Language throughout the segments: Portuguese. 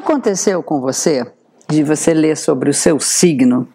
aconteceu com você de você ler sobre o seu signo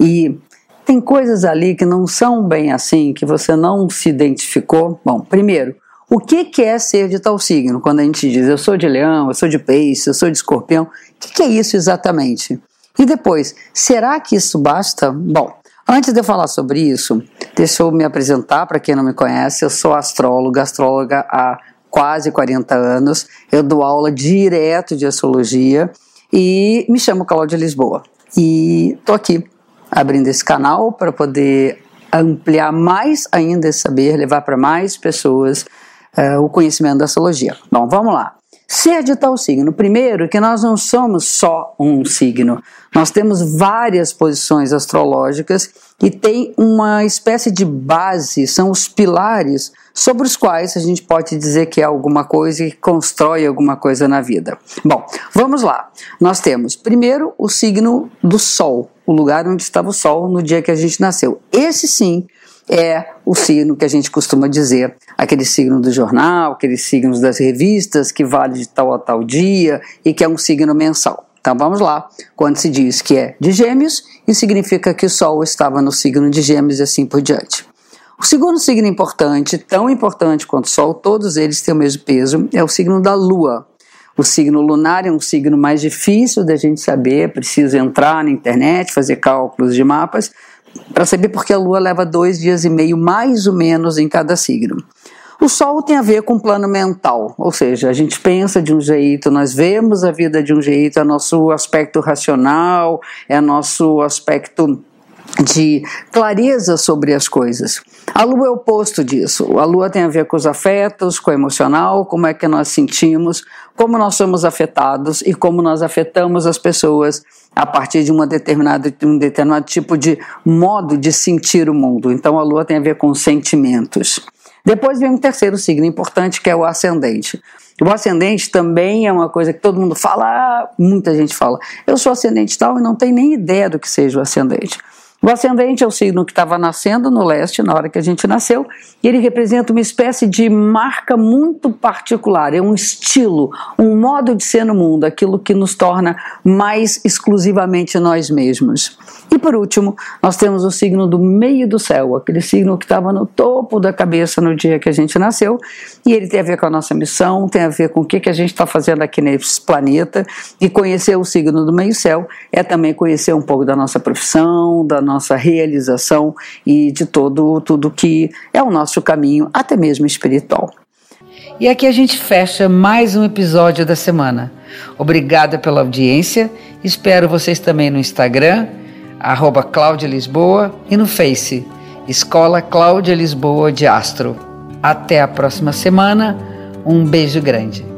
e tem coisas ali que não são bem assim, que você não se identificou? Bom, primeiro, o que, é ser de tal signo? Quando a gente diz eu sou de leão, eu sou de peixe, eu sou de escorpião, o que, que é isso exatamente? E depois, será que isso basta? Bom, antes de eu falar sobre isso, deixa eu me apresentar para quem não me conhece. Eu sou astróloga, astróloga há quase 40 anos. Eu dou aula direto de astrologia e me chamo Cláudia Lisboa. E estou aqui abrindo esse canal para poder ampliar mais ainda esse saber, levar para mais pessoas uh, o conhecimento da astrologia. Bom, vamos lá. Ser de tal signo. Primeiro, que nós não somos só um signo. Nós temos várias posições astrológicas e tem uma espécie de base, são os pilares sobre os quais a gente pode dizer que é alguma coisa e constrói alguma coisa na vida. Bom, vamos lá. Nós temos primeiro o signo do Sol, o lugar onde estava o Sol no dia que a gente nasceu. Esse sim é o signo que a gente costuma dizer, aquele signo do jornal, aqueles signos das revistas que vale de tal a tal dia e que é um signo mensal. Então vamos lá, quando se diz que é de Gêmeos, isso significa que o Sol estava no signo de Gêmeos e assim por diante. O segundo signo importante, tão importante quanto o Sol, todos eles têm o mesmo peso, é o signo da Lua. O signo lunar é um signo mais difícil da gente saber, preciso entrar na internet, fazer cálculos de mapas, para saber porque a Lua leva dois dias e meio mais ou menos em cada signo. O Sol tem a ver com o plano mental, ou seja, a gente pensa de um jeito, nós vemos a vida de um jeito, é nosso aspecto racional, é nosso aspecto de clareza sobre as coisas. A lua é o oposto disso. A lua tem a ver com os afetos, com o emocional, como é que nós sentimos, como nós somos afetados e como nós afetamos as pessoas a partir de uma determinada, um determinado tipo de modo de sentir o mundo. Então a lua tem a ver com sentimentos. Depois vem um terceiro signo importante que é o ascendente. O ascendente também é uma coisa que todo mundo fala, muita gente fala. Eu sou ascendente tal e não tem nem ideia do que seja o ascendente. O ascendente é o signo que estava nascendo no leste na hora que a gente nasceu, e ele representa uma espécie de marca muito particular, é um estilo, um modo de ser no mundo, aquilo que nos torna mais exclusivamente nós mesmos. E por último, nós temos o signo do meio do céu, aquele signo que estava no topo da cabeça no dia que a gente nasceu, e ele tem a ver com a nossa missão, tem a ver com o que, que a gente está fazendo aqui nesse planeta, e conhecer o signo do meio céu é também conhecer um pouco da nossa profissão, da nossa nossa realização e de todo tudo que é o nosso caminho, até mesmo espiritual. E aqui a gente fecha mais um episódio da semana. Obrigada pela audiência. Espero vocês também no Instagram, arroba Cláudia Lisboa, e no Face, Escola Cláudia Lisboa de Astro. Até a próxima semana. Um beijo grande.